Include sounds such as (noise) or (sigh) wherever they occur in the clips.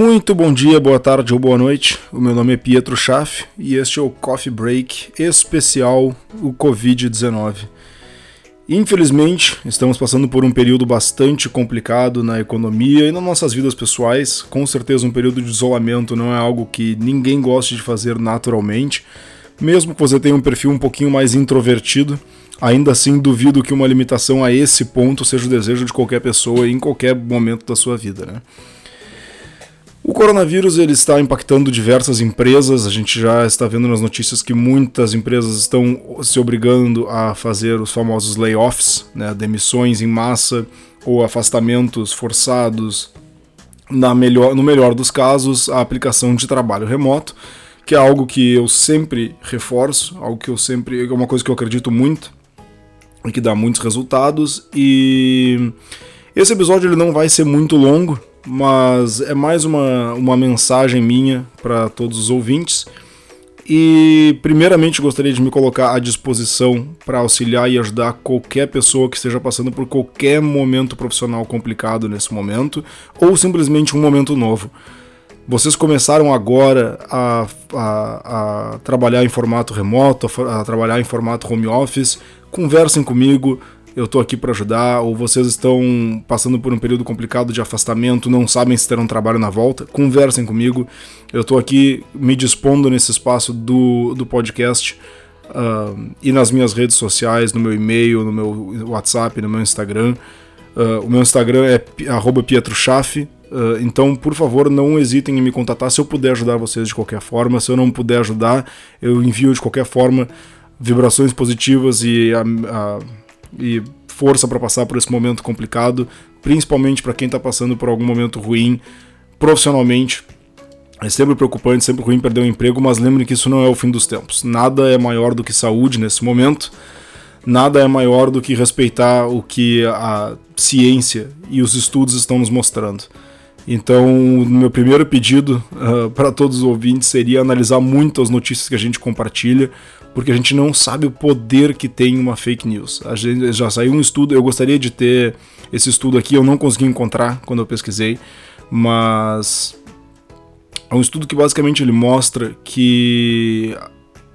Muito bom dia, boa tarde ou boa noite. O meu nome é Pietro Schaff e este é o Coffee Break especial o Covid-19. Infelizmente, estamos passando por um período bastante complicado na economia e nas nossas vidas pessoais. Com certeza, um período de isolamento não é algo que ninguém goste de fazer naturalmente. Mesmo que você tenha um perfil um pouquinho mais introvertido, ainda assim duvido que uma limitação a esse ponto seja o desejo de qualquer pessoa em qualquer momento da sua vida, né? O coronavírus ele está impactando diversas empresas. A gente já está vendo nas notícias que muitas empresas estão se obrigando a fazer os famosos layoffs, né, demissões em massa ou afastamentos forçados. Na melhor, no melhor dos casos, a aplicação de trabalho remoto, que é algo que eu sempre reforço, algo que eu sempre é uma coisa que eu acredito muito e que dá muitos resultados. E esse episódio ele não vai ser muito longo, mas é mais uma, uma mensagem minha para todos os ouvintes. E, primeiramente, gostaria de me colocar à disposição para auxiliar e ajudar qualquer pessoa que esteja passando por qualquer momento profissional complicado nesse momento, ou simplesmente um momento novo. Vocês começaram agora a, a, a trabalhar em formato remoto, a, a trabalhar em formato home office, conversem comigo, eu tô aqui para ajudar, ou vocês estão passando por um período complicado de afastamento, não sabem se terão trabalho na volta, conversem comigo. Eu tô aqui me dispondo nesse espaço do, do podcast uh, e nas minhas redes sociais, no meu e-mail, no meu WhatsApp, no meu Instagram. Uh, o meu Instagram é pietrochaff, uh, então por favor não hesitem em me contatar se eu puder ajudar vocês de qualquer forma. Se eu não puder ajudar, eu envio de qualquer forma vibrações positivas e a, a e força para passar por esse momento complicado, principalmente para quem está passando por algum momento ruim profissionalmente. É sempre preocupante, sempre ruim perder o um emprego, mas lembre que isso não é o fim dos tempos. Nada é maior do que saúde nesse momento, nada é maior do que respeitar o que a ciência e os estudos estão nos mostrando. Então, meu primeiro pedido uh, para todos os ouvintes seria analisar muito as notícias que a gente compartilha, porque a gente não sabe o poder que tem uma fake news. A gente já saiu um estudo, eu gostaria de ter esse estudo aqui, eu não consegui encontrar quando eu pesquisei, mas é um estudo que basicamente ele mostra que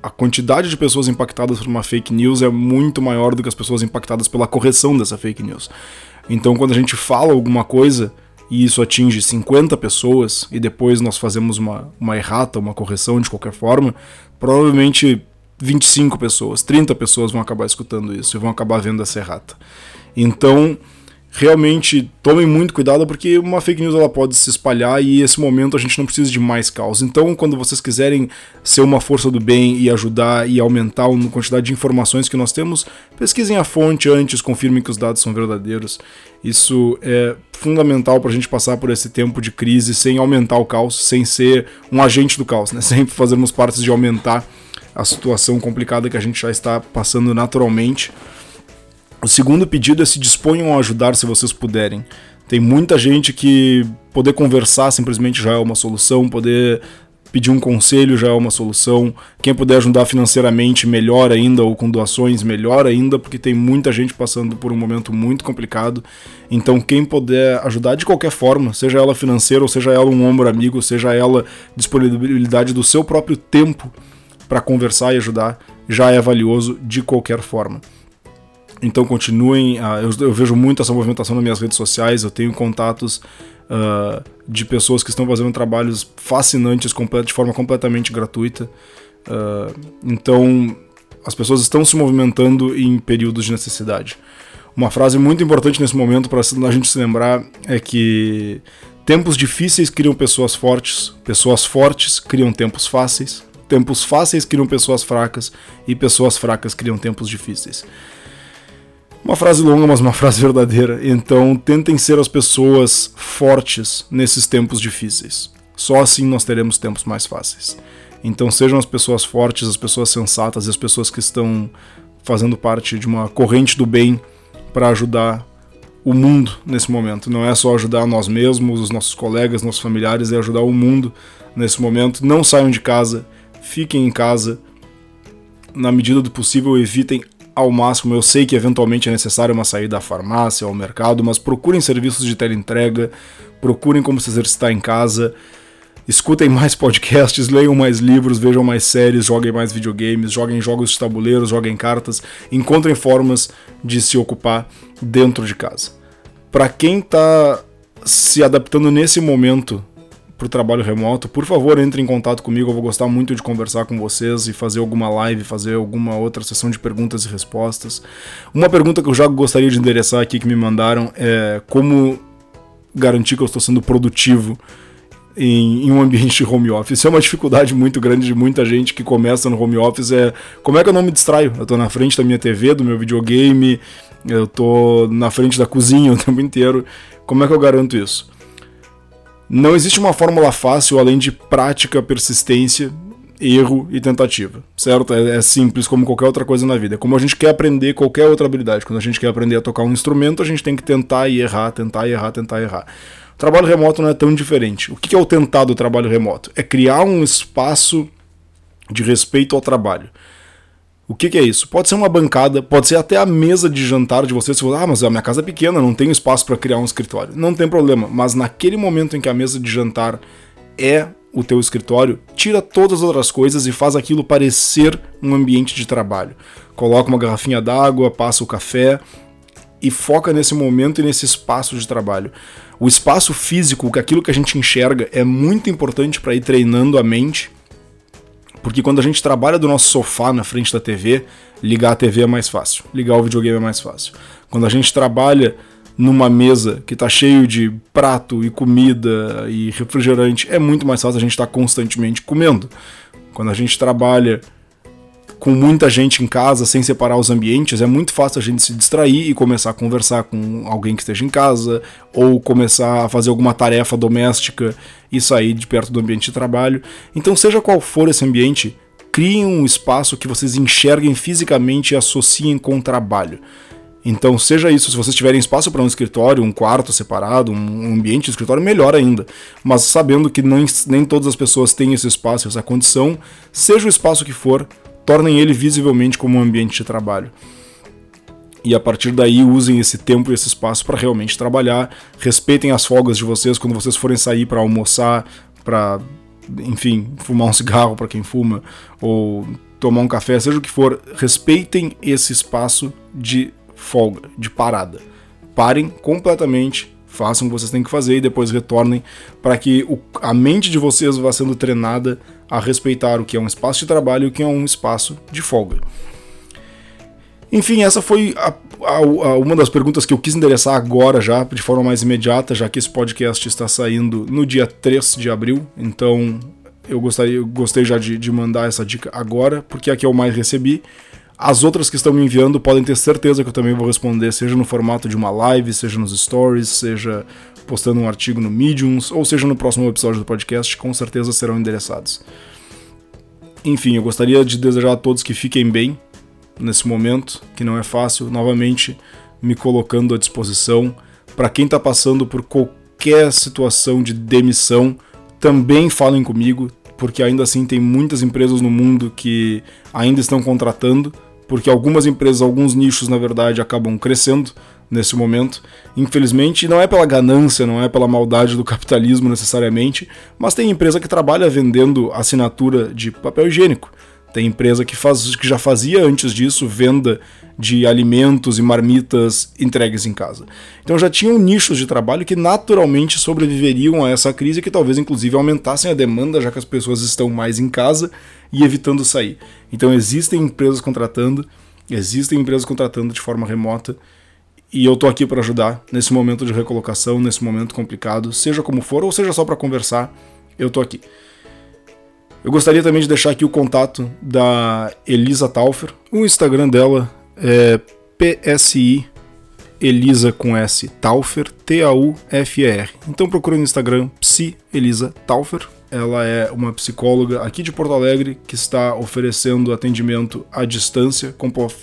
a quantidade de pessoas impactadas por uma fake news é muito maior do que as pessoas impactadas pela correção dessa fake news. Então, quando a gente fala alguma coisa e isso atinge 50 pessoas e depois nós fazemos uma, uma errata, uma correção de qualquer forma, provavelmente 25 pessoas, 30 pessoas vão acabar escutando isso e vão acabar vendo essa errata. Então, realmente tomem muito cuidado porque uma fake news ela pode se espalhar e esse momento a gente não precisa de mais caos. Então, quando vocês quiserem ser uma força do bem e ajudar e aumentar a quantidade de informações que nós temos, pesquisem a fonte antes, confirmem que os dados são verdadeiros. Isso é fundamental para a gente passar por esse tempo de crise sem aumentar o caos, sem ser um agente do caos, né? (laughs) Sempre fazermos parte de aumentar a situação complicada que a gente já está passando naturalmente. O segundo pedido é se disponham a ajudar se vocês puderem. Tem muita gente que poder conversar simplesmente já é uma solução, poder pedir um conselho já é uma solução. Quem puder ajudar financeiramente, melhor ainda, ou com doações, melhor ainda, porque tem muita gente passando por um momento muito complicado. Então, quem puder ajudar de qualquer forma, seja ela financeira, ou seja ela um ombro amigo, seja ela disponibilidade do seu próprio tempo para conversar e ajudar já é valioso de qualquer forma. Então continuem, uh, eu, eu, vejo muito essa movimentação nas minhas redes sociais, eu tenho contatos uh, de pessoas que estão fazendo trabalhos fascinantes de forma completamente gratuita. Uh, então as pessoas estão se movimentando em períodos de necessidade. Uma frase muito importante nesse momento para a gente se lembrar é que tempos difíceis criam pessoas fortes, pessoas fortes criam tempos fáceis, tempos fáceis criam pessoas fracas e pessoas fracas criam tempos difíceis. Uma frase longa, mas uma frase verdadeira. Então, tentem ser as pessoas fortes nesses tempos difíceis. Só assim nós teremos tempos mais fáceis. Então, sejam as pessoas fortes, as pessoas sensatas, as pessoas que estão fazendo parte de uma corrente do bem para ajudar o mundo nesse momento. Não é só ajudar nós mesmos, os nossos colegas, nossos familiares, é ajudar o mundo nesse momento. Não saiam de casa, fiquem em casa, na medida do possível evitem ao máximo. Eu sei que eventualmente é necessário uma saída à farmácia, ao mercado, mas procurem serviços de teleentrega, procurem como se exercitar em casa, escutem mais (laughs) podcasts, leiam mais livros, vejam mais séries, joguem mais videogames, joguem jogos de tabuleiro, joguem cartas, encontrem formas de se ocupar dentro de casa. Para quem está se adaptando nesse momento para o trabalho remoto, por favor, entre em contato comigo. Eu vou gostar muito de conversar com vocês e fazer alguma live, fazer alguma outra sessão de perguntas e respostas. Uma pergunta que eu já gostaria de endereçar aqui que me mandaram é como garantir que eu estou sendo produtivo em, em, um ambiente de (laughs) home office. Isso é uma dificuldade muito grande de muita gente que começa no home office. É como é que eu não me distraio? Eu estou na frente da minha TV, do meu videogame, eu estou na frente da cozinha (laughs) o tempo inteiro. Como é que eu garanto isso? Não existe uma fórmula fácil além de prática, persistência, erro e tentativa, certo? É, é, simples como qualquer outra coisa na vida. É como a gente quer aprender qualquer outra habilidade. Quando a gente quer aprender a tocar um instrumento, a gente tem que tentar e errar, tentar e errar, tentar e errar. O trabalho remoto não é tão diferente. O que é o tentar do trabalho remoto? É criar um espaço de respeito ao trabalho. O que, que, é isso? Pode ser uma bancada, pode ser até a mesa de jantar de. Você fala, ah, mas a minha casa é pequena, não tenho espaço para criar um escritório. Não tem problema, mas naquele momento em que a mesa de jantar é o teu escritório, tira todas as outras coisas e faz aquilo parecer um ambiente de trabalho. Coloca uma garrafinha d'água, passa o café e foca nesse momento e nesse espaço de trabalho. O espaço físico, aquilo que a gente enxerga, é muito importante para ir treinando a mente porque quando a gente trabalha do nosso sofá na frente da TV, ligar a TV é mais fácil, ligar o videogame é mais fácil. Quando a gente trabalha numa mesa que está cheio de prato e comida e refrigerante, é muito mais fácil a gente estar tá constantemente comendo. Quando a gente trabalha com muita gente em casa, sem separar os ambientes, é muito fácil a gente se distrair e começar a conversar com alguém que esteja em casa, ou começar a fazer alguma tarefa doméstica e sair de perto do ambiente de trabalho. Então, seja qual for esse ambiente, criem um espaço que vocês enxerguem fisicamente e associem com o trabalho. Então, seja isso, se vocês tiverem espaço para um escritório, um quarto separado, um ambiente de escritório, melhor ainda. Mas sabendo que nem, nem todas as pessoas têm esse espaço, essa condição, seja o espaço que for, tornem ele visivelmente como um ambiente de trabalho. E a partir daí usem esse tempo e esse espaço para realmente trabalhar. Respeitem as folgas de vocês quando vocês forem sair para almoçar, para, enfim, fumar um cigarro para quem fuma, ou tomar um café, seja o que for. Respeitem esse espaço de folga, de parada. Parem completamente, façam o que vocês têm que fazer e depois retornem para que o, a mente de vocês vá sendo treinada a respeitar o que é um espaço de trabalho e o que é um espaço de folga. Enfim, essa foi a, a, a, uma das perguntas que eu quis endereçar agora já, de forma mais imediata, já que esse podcast está saindo no dia 3 de abril, então eu gostaria, eu gostei já de, de mandar essa dica agora, porque é a que eu mais recebi. As outras que estão me enviando podem ter certeza que eu também vou responder, seja no formato de uma live, seja nos stories, seja postando um artigo no Mediums, ou seja no próximo episódio do podcast, com certeza serão endereçados. Enfim, eu gostaria de desejar a todos que fiquem bem nesse momento, que não é fácil, novamente me colocando à disposição. Para quem está passando por qualquer situação de demissão, também falem comigo, porque ainda assim tem muitas empresas no mundo que ainda estão contratando, porque algumas empresas, alguns nichos, na verdade, acabam crescendo nesse momento. Infelizmente, não é pela ganância, não é pela maldade do capitalismo necessariamente, mas tem empresa que trabalha vendendo assinatura de papel higiênico. Tem empresa que, faz, que já fazia antes disso venda de alimentos e marmitas entregues em casa. Então já tinham nichos de trabalho que naturalmente sobreviveriam a essa crise, que talvez inclusive aumentassem a demanda, já que as pessoas estão mais em casa e evitando sair. Então existem empresas contratando, existem empresas contratando de forma remota e eu tô aqui para ajudar nesse momento de recolocação, nesse momento complicado, seja como for ou seja só para conversar, eu tô aqui. Eu gostaria também de deixar aqui o contato da Elisa Taufer. O Instagram dela é PSI Elisa com S Taufer, T-A-U-F-E-R. Então procure no Instagram Psi Elisa Taufer. Ela é uma psicóloga aqui de Porto Alegre que está oferecendo atendimento à distância,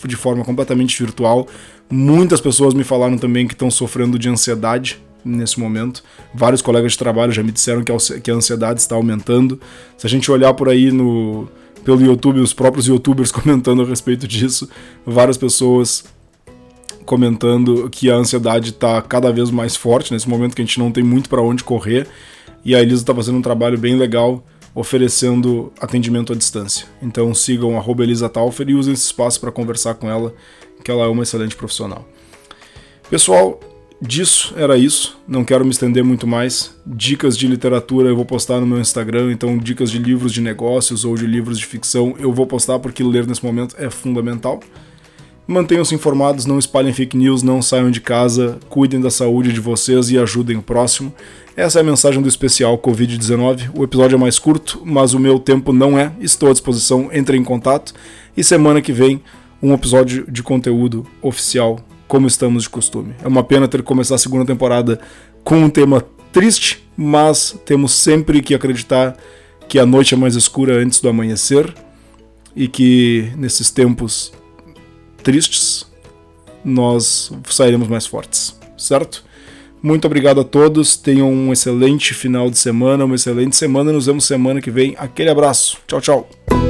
de forma completamente virtual, Muitas pessoas me falaram também que estão sofrendo de ansiedade nesse momento. Vários colegas de trabalho já me disseram que a ansiedade está aumentando. Se a gente olhar por aí no, pelo YouTube, os próprios youtubers (laughs) comentando a respeito disso, várias pessoas comentando que a ansiedade está cada vez mais forte nesse momento que a gente não tem muito para onde correr. E a Elisa está fazendo um trabalho bem legal oferecendo atendimento à distância. Então sigam Elisa Taufer e usem esse espaço para conversar com ela, que ela é uma excelente profissional. Pessoal, disso era isso. Não quero me estender muito mais. Dicas de literatura eu vou postar no meu Instagram, então dicas de livros de negócios ou de livros de ficção eu vou postar porque ler nesse momento é fundamental. Mantenham-se informados, não espalhem fake news, não saiam de casa, cuidem da saúde de vocês e ajudem o próximo. Essa é a mensagem do especial Covid-19. O episódio é mais curto, mas o meu tempo não é. Estou à disposição, entre em contato. E semana que vem, um episódio de conteúdo oficial, como estamos de costume. É uma pena ter que começar a segunda temporada com um tema triste, mas temos sempre que acreditar que a noite é mais escura antes do amanhecer e que nesses tempos tristes, nós sairemos mais fortes, certo? Muito obrigado a todos, tenham um excelente final de semana, uma excelente semana, nos vemos semana que vem. Aquele abraço, tchau, tchau.